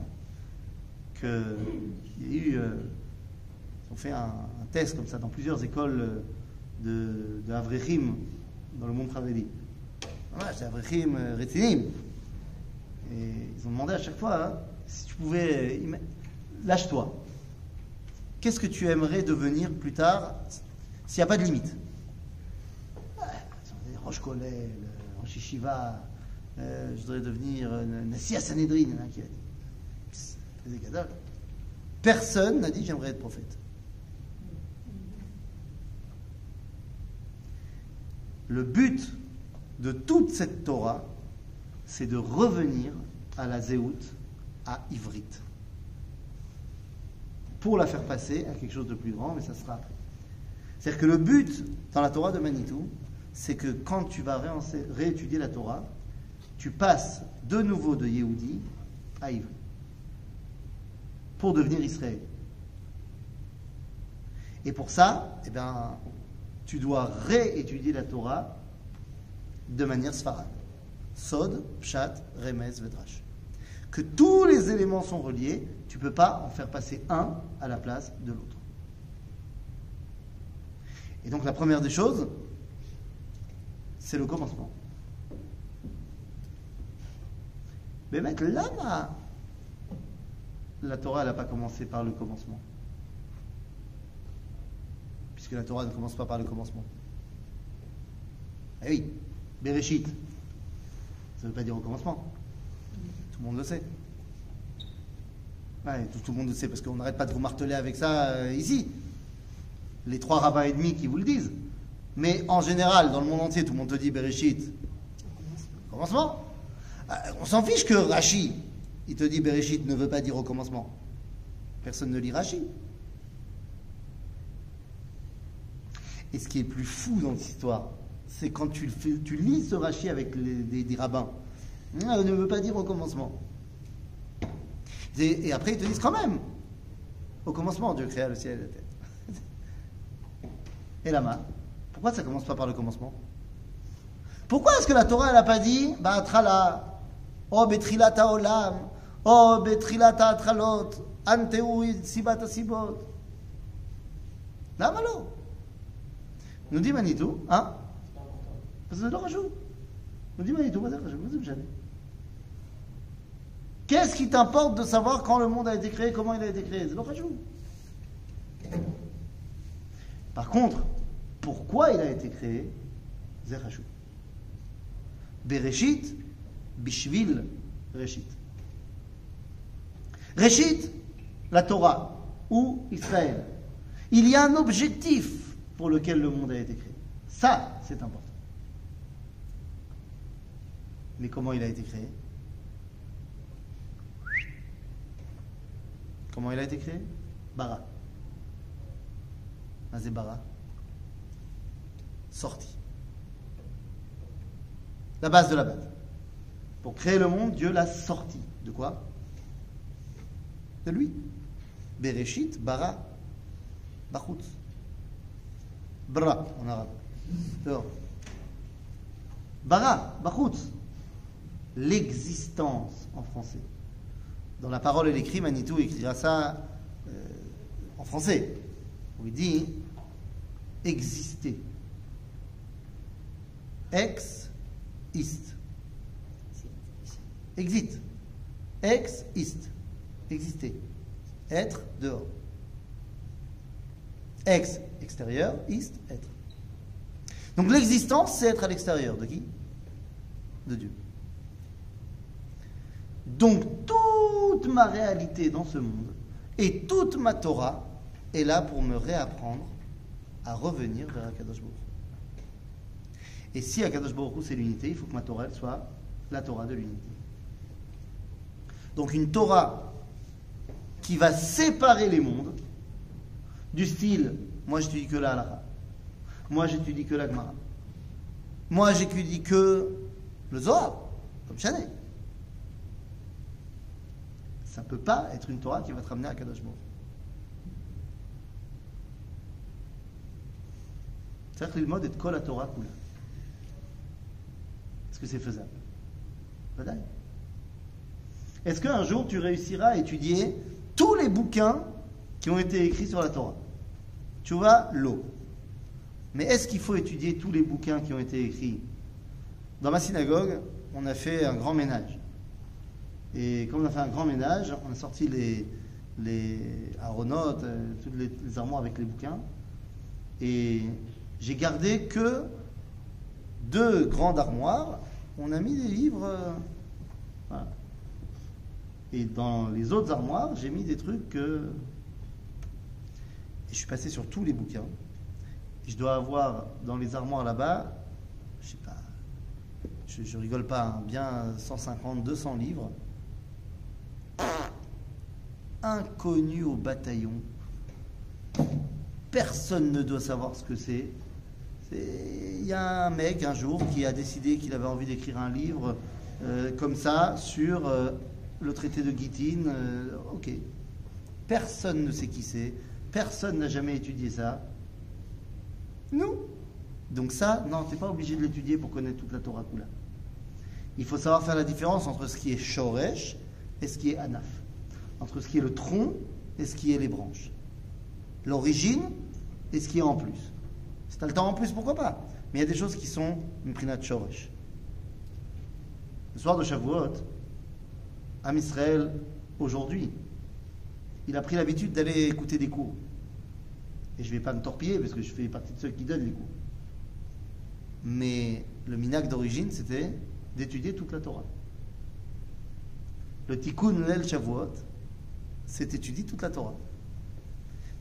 qu'il y a eu, euh, ils ont fait un, test comme ça dans plusieurs écoles euh, de, de Avrechim dans le monde Haredi. Voilà, c'est Avrechim euh, Retinim. Et ils ont demandé à chaque fois hein, si tu pouvais. euh, Lâche-toi. Qu'est-ce que tu aimerais devenir plus tard s'il n'y a pas de limite? Roche Kollel, Roche Yeshiva, euh, je voudrais devenir euh, Nassi à Sanhedrin, qui a dit. Personne n'a dit j'aimerais être prophète. Le but de toute cette Torah, c'est de revenir à la Zéout, à Ivrit. pour la faire passer à quelque chose de plus grand, mais ça sera après. C'est-à-dire que le but dans la Torah de Manitou, c'est que quand tu vas réétudier la Torah, tu passes de nouveau de Yehudi à Ivry pour devenir Israël. Et pour ça, eh bien, tu dois réétudier la Torah de manière sfarade. Sod, Pshat, Remez, Vedrash. Que tous les éléments sont reliés, tu ne peux pas en faire passer un à la place de l'autre. Et donc la première des choses, c'est le commencement. Mais mec, là, la Torah n'a pas commencé par le commencement. Puisque la Torah ne commence pas par le commencement. Eh oui, Bereshit, ça ne veut pas dire au commencement. Tout le monde le sait. tout, le monde le sait parce qu'on n'arrête pas de vous marteler avec ça euh, ici. Les trois rabbins et demi qui vous le disent. Mais en général, dans le monde entier, tout le monde te dit Bereshit. Commencement. Euh, on s'en fiche que Rashi, il te dit Bereshit ne veut pas dire au commencement. Personne ne lit Rashi. Et ce qui est plus fou dans l'histoire, c'est quand tu, lis ce Rashi avec des, rabbins. Ah, ne veut pas dire au commencement. Et, après, ils te disent quand même, au commencement, Dieu créa le ciel et la terre. et la main. Pourquoi ça commence pas par le commencement? Pourquoi est-ce que la Torah, n'a pas dit, bah, trala, oh, betrilata olam, oh, betrilata atralot, anteu sibata sibot. Là, malo. Nous dit Manitou, hein parce que c'est le rajout. Nous dit Manitou, Qu'est-ce qui t'importe de savoir quand le monde a été créé, comment il a été créé? Par contre, pourquoi il a été créé? Zerachou. Bereshit, Bishvil, Reshit. Reshit, la Torah, ou Israël. Il y a un objectif pour lequel le monde a été créé. Ça, c'est important. Mais comment il a été créé Comment il a été créé Bara. Bara sorti. La base de la base. Pour créer le monde, Dieu l'a sorti. De quoi De lui. Bereshit, bara, bachut. Bra en arabe. Bara, bachut. L'existence en français. Dans la parole et l'écrit, Manitou écrira ça euh, en français. Il dit exister. Ex ist. Exit. Ex ist. Exister. Être dehors. Ex extérieur, ist être. Donc l'existence, c'est être à l'extérieur. De qui? De Dieu. Donc toute ma réalité dans ce monde et toute ma Torah est là pour me réapprendre à revenir vers Akadosh Baruch. Et si Akadosh Baruch c'est l'unité, il faut que ma Torah soit la Torah de l'unité. Donc une Torah qui va séparer les mondes du style moi j'étudie que la halakha, moi j'étudie que la Gemara, moi j'étudie que le Zohar, comme Chané. Ça ne peut pas être une Torah qui va te ramener à Kadosh Baruch. Est de Kol la Torah Kula. Est-ce que c'est faisable? Est-ce qu'un jour tu réussiras à étudier tous les bouquins qui ont été écrits sur la Torah? Tu vois, l'eau. Mais est-ce qu'il faut étudier tous les bouquins qui ont été écrits? Dans ma synagogue, on a fait un grand ménage. Et comme on a fait un grand ménage, on a sorti les, les euh, toutes les, armoires avec les bouquins. Et j'ai gardé que deux grandes armoires on a mis des livres. Euh, et dans les autres armoires, j'ai mis des trucs que. Et je suis passé sur tous les bouquins. Je dois avoir dans les armoires là-bas, je sais pas, je, rigole pas, hein, bien 150, 200 livres. Inconnu au bataillon. Personne ne doit savoir ce que c'est. Il y a un mec un jour qui a décidé qu'il avait envie d'écrire un livre euh, comme ça sur euh, le traité de Gittin. euh, ok. Personne ne sait qui c'est. Personne n'a jamais étudié ça. Nous. Donc ça, non, tu n'es pas obligé de l'étudier pour connaître toute la Torah Kula. Il faut savoir faire la différence entre ce qui est Shoresh et ce qui est Anaf. Entre ce qui est le tronc et ce qui est les branches. L'origine et ce qui est en plus. Si tu as le temps en plus, pourquoi pas? Mais il y a des choses qui sont Mprinat Shoresh. Le soir de Shavuot, Am Israël, aujourd'hui, il a pris l'habitude d'aller écouter des cours. Et je ne vais pas me torpiller parce que je fais partie de ceux qui donnent les cours. Mais le minac d'origine, c'était d'étudier toute la Torah. Le tikkun l'el Shavuot, c'est étudier toute la Torah.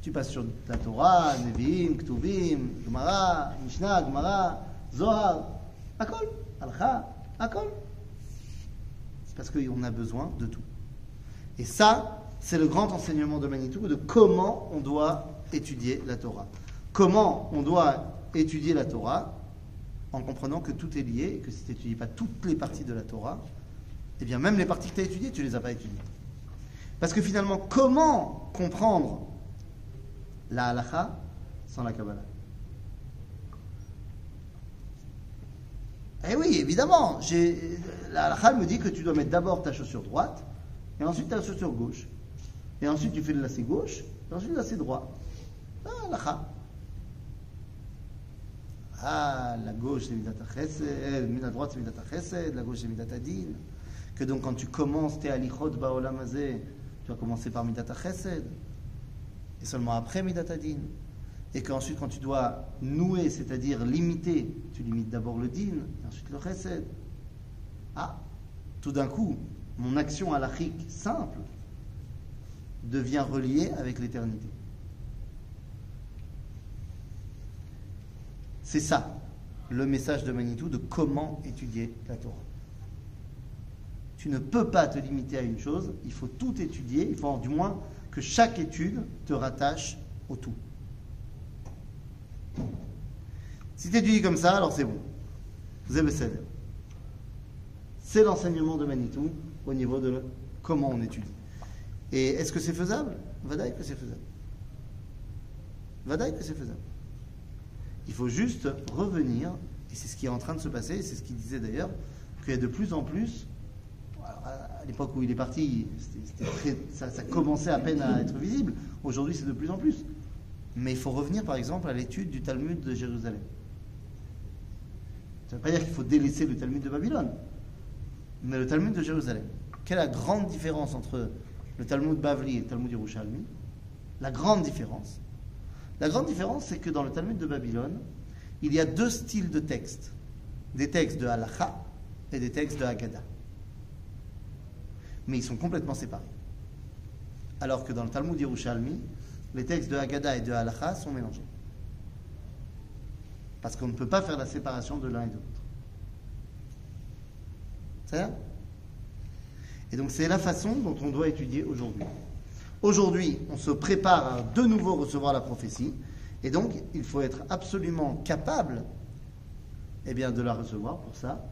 Tu passes sur la Torah, Nevi'im, Ktuvim, Gemara, Mishnah, Gemara, Zohar, Akol, Alcha, Akol. C'est parce qu'on a besoin de tout. Et ça, c'est le grand enseignement de Manitou de comment on doit étudier la Torah. Comment on doit étudier la Torah en comprenant que tout est lié et que si tu n'étudies pas toutes les parties de la Torah, eh bien même les parties que tu as étudiées, tu ne les as pas étudiées. Parce que finalement, comment comprendre la halakha sans la Kabbalah? Eh oui, évidemment, la halakha me dit que tu dois mettre d'abord ta chaussure droite et ensuite ta chaussure gauche. Et ensuite tu fais le lacet gauche et ensuite le lacet droit. Ah, halakha. Ah, la gauche c'est Midat HaChesed, la droite c'est Midat HaChesed, la gauche c'est Midat Adin. Que donc quand tu commences tes alichot ba'olam hazeh, tu vas commencer par Midat HaChesed, et seulement après Midat Adin. Et qu'ensuite quand tu dois nouer, c'est-à-dire limiter, tu limites d'abord le din, et ensuite le Chesed. Ah, tout d'un coup, mon action halachique simple devient reliée avec l'éternité. C'est ça, le message de Manitou de comment étudier la Torah. Tu ne peux pas te limiter à une chose, il faut tout étudier, il faut du moins que chaque étude te rattache au tout. Si tu étudies comme ça, alors c'est bon. C'est l'enseignement de Manitou au niveau de comment on étudie. Et est-ce que c'est faisable? Vadaï que c'est faisable. Vadaï que c'est faisable. Il faut juste revenir, et c'est ce qui est en train de se passer, et c'est ce qu'il disait d'ailleurs, qu'il y a de plus en plus, à l'époque où il est parti, ça commençait à peine à être visible, aujourd'hui c'est de plus en plus. Mais il faut revenir par exemple à l'étude du Talmud de Jérusalem. Ça ne veut pas dire qu'il faut délaisser le Talmud de Babylone, mais le Talmud de Jérusalem. Quelle est la grande différence entre le Talmud Bavli et le Talmud Yerushalmi? La grande différence. La grande différence, c'est que dans le Talmud de Babylone, il y a deux styles de textes. Des textes de Halacha et des textes de Haggadah. Mais ils sont complètement séparés. Alors que dans le Talmud Yerushalmi, les textes de Haggadah et de Halacha sont mélangés. Parce qu'on ne peut pas faire la séparation de l'un et de l'autre. C'est ça Et donc c'est la façon dont on doit étudier aujourd'hui. Aujourd'hui, on se prépare à de nouveau recevoir la prophétie, et donc il faut être absolument capable eh bien, de la recevoir. Pour ça,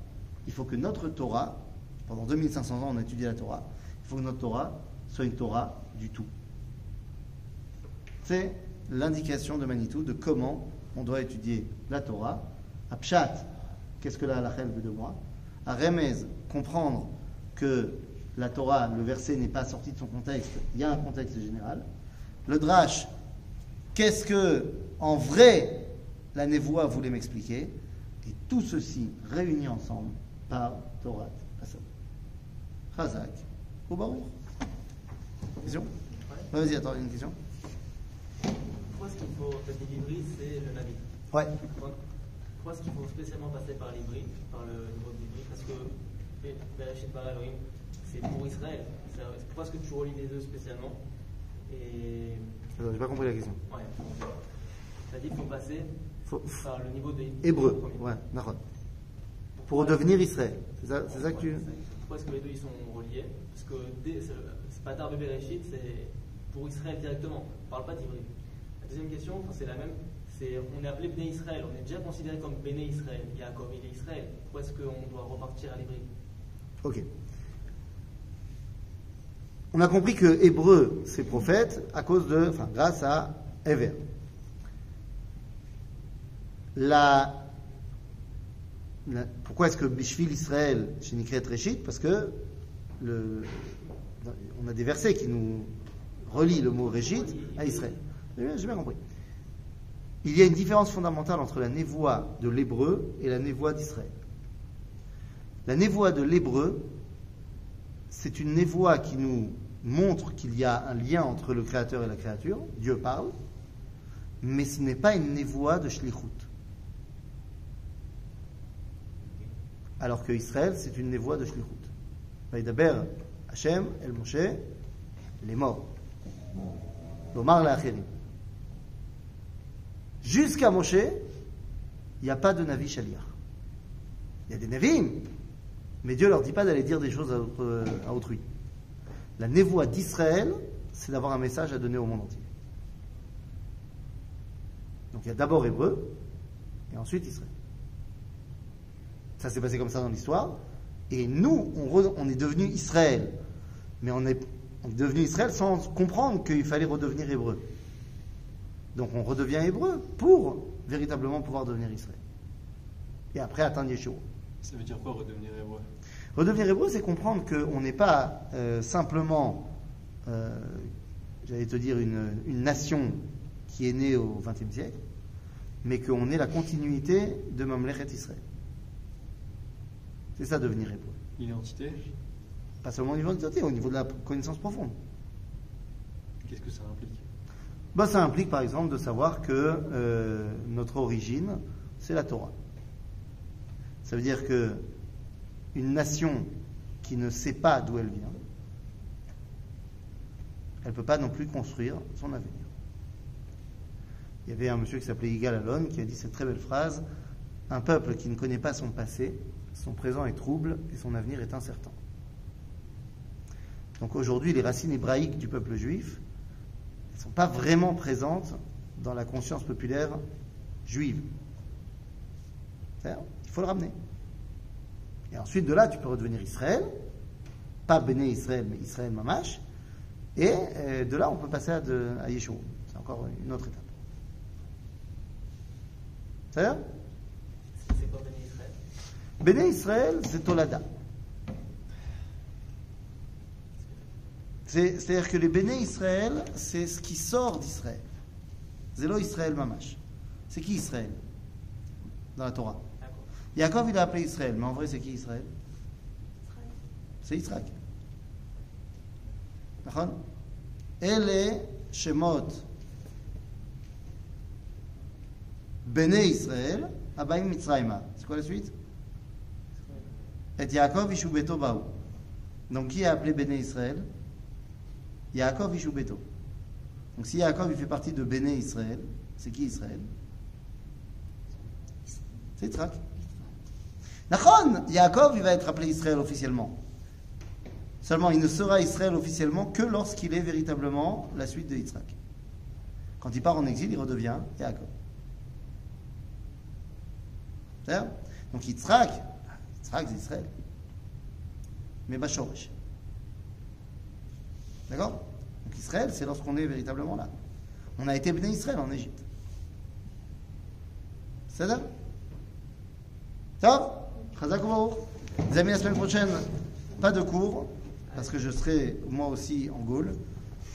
il faut que notre Torah, pendant 2500 ans on a étudié la Torah, il faut que notre Torah soit une Torah du tout. C'est l'indication de Manitou de comment on doit étudier la Torah. À Pshat, qu'est-ce que la halakha veut de moi? À Remez, comprendre que la Torah, le verset n'est pas sorti de son contexte, il y a un contexte général. Le Drash, qu'est-ce que, en vrai, la Névoie voulait m'expliquer? Et tout ceci réuni ensemble par Torah. Chazak ou Baruch. Question Ouais, Vas-y, attends, une question
Pourquoi est-ce qu'il faut, en fait, l'hybride, c'est le Navi
Ouais.
Pourquoi est-ce qu'il faut spécialement passer par l'hybride, par le niveau de l'hybride Parce que Bereshit Bara Elohim, c'est pour Israël. C'est- Pourquoi est-ce que tu relis les deux spécialement Et.
Alors, J'ai pas compris la question.
Ouais. Tu as dit qu'il faut passer
Faut-
par le niveau de
Hébreu, ouais, Nahon. Pour devenir Israël. C'est ça, c'est ça que tu.
Pourquoi est-ce que les deux ils sont reliés Parce que c'est pas tard bébé Réchit, c'est pour Israël directement. On parle pas d'Ivry. La deuxième question, enfin, c'est la même. C'est on est appelé Béné Israël. On est déjà considéré comme Béné Israël. Yaakov, il est Israël. Pourquoi est-ce qu'on doit repartir à l'Ivry
Ok. On a compris que Hébreu, c'est prophète à cause de, enfin, grâce à Ever. La- pourquoi est-ce que Bishvil Israël chez Nikret Réchit Parce que on a des versets qui nous relient le mot Réchit à Israël. J'ai bien compris. Il y a une différence fondamentale entre la névoie de l'hébreu et la névoie d'Israël. La névoie de l'hébreu, c'est une névoie qui nous montre qu'il y a un lien entre le créateur et la créature. Dieu parle, mais ce n'est pas une névoie de shlichut. Alors que Israël, c'est une névoie de shlichut. Hachem, El Moshe, les morts. Lomar la Jusqu'à Moshe, il n'y a pas de Navi. Il y a des Navim, mais Dieu leur dit pas d'aller dire des choses autre- à autrui. La névoie d'Israël, c'est d'avoir un message à donner au monde entier. Donc il y a d'abord Hébreu, et ensuite Israël. Ça s'est passé comme ça dans l'histoire. Et nous, on, re- on est devenu Israël. Mais on est, on est devenu Israël sans comprendre qu'il fallait redevenir hébreu. Donc on redevient hébreu pour véritablement pouvoir devenir Israël. Et après atteindre Yeshua.
Ça veut dire quoi redevenir hébreu?
Redevenir hébreu, c'est comprendre qu'on n'est pas euh, simplement, euh, j'allais te dire, une, une nation qui est née au XXe siècle, mais qu'on est la continuité de Mamlechet Israël. C'est ça devenir hébreu.
L'identité
Pas seulement au niveau de l'identité, au niveau de la connaissance profonde.
Qu'est-ce que ça implique?
Bah, ça implique par exemple de savoir que euh, notre origine, c'est la Torah. Ça veut dire que une nation qui ne sait pas d'où elle vient, elle ne peut pas non plus construire son avenir. Il y avait un monsieur qui s'appelait Yigal Allon qui a dit cette très belle phrase Un peuple qui ne connaît pas son passé, son présent est trouble et son avenir est incertain. Donc aujourd'hui, les racines hébraïques du peuple juif, ne sont pas vraiment présentes dans la conscience populaire juive. Il faut le ramener. Et ensuite de là, tu peux redevenir Israël, pas Béné Israël, mais Israël Mamash, et euh, de là, on peut passer à Yeshua. C'est encore une autre étape. C'est-à-dire
C'est quoi Béné Israël
Béné Israël, c'est Tolada. C'est- C'est-à-dire que les Béné Israël, c'est ce qui sort d'Israël. Zélo Israël Mamash. C'est qui Israël Dans la Torah.
D'accord.
Yaakov, il a appelé Israël, mais en vrai, c'est qui Israël C'est Israël. נכון? אלה שמות בני ישראל הבאים מצרימה. C'est quoi la suite Et Yaakov Ishu Beto Baou. Donc qui a appelé Béné Israël? Yaakov Ishu Beto. Donc si Yaakov il fait partie de Béné Israël, c'est qui Israël? C'est Yitzhak. Nachon, Yaakov il va être appelé Israël officiellement. Seulement il ne sera Israël officiellement que lorsqu'il est véritablement la suite de Yitzhak. Quand il part en exil, il redevient Yaakov. Donc Yitzhak, C'est Israël. Mais Bachorish. D'accord? Donc Israël, c'est lorsqu'on est véritablement là. On a été béni Israël en Égypte. C'est ça? Ubaruch. Les amis, la semaine prochaine, pas de cours, parce que je serai moi aussi en Gaule.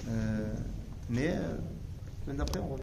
Euh, mais euh, la semaine d'après, on revient.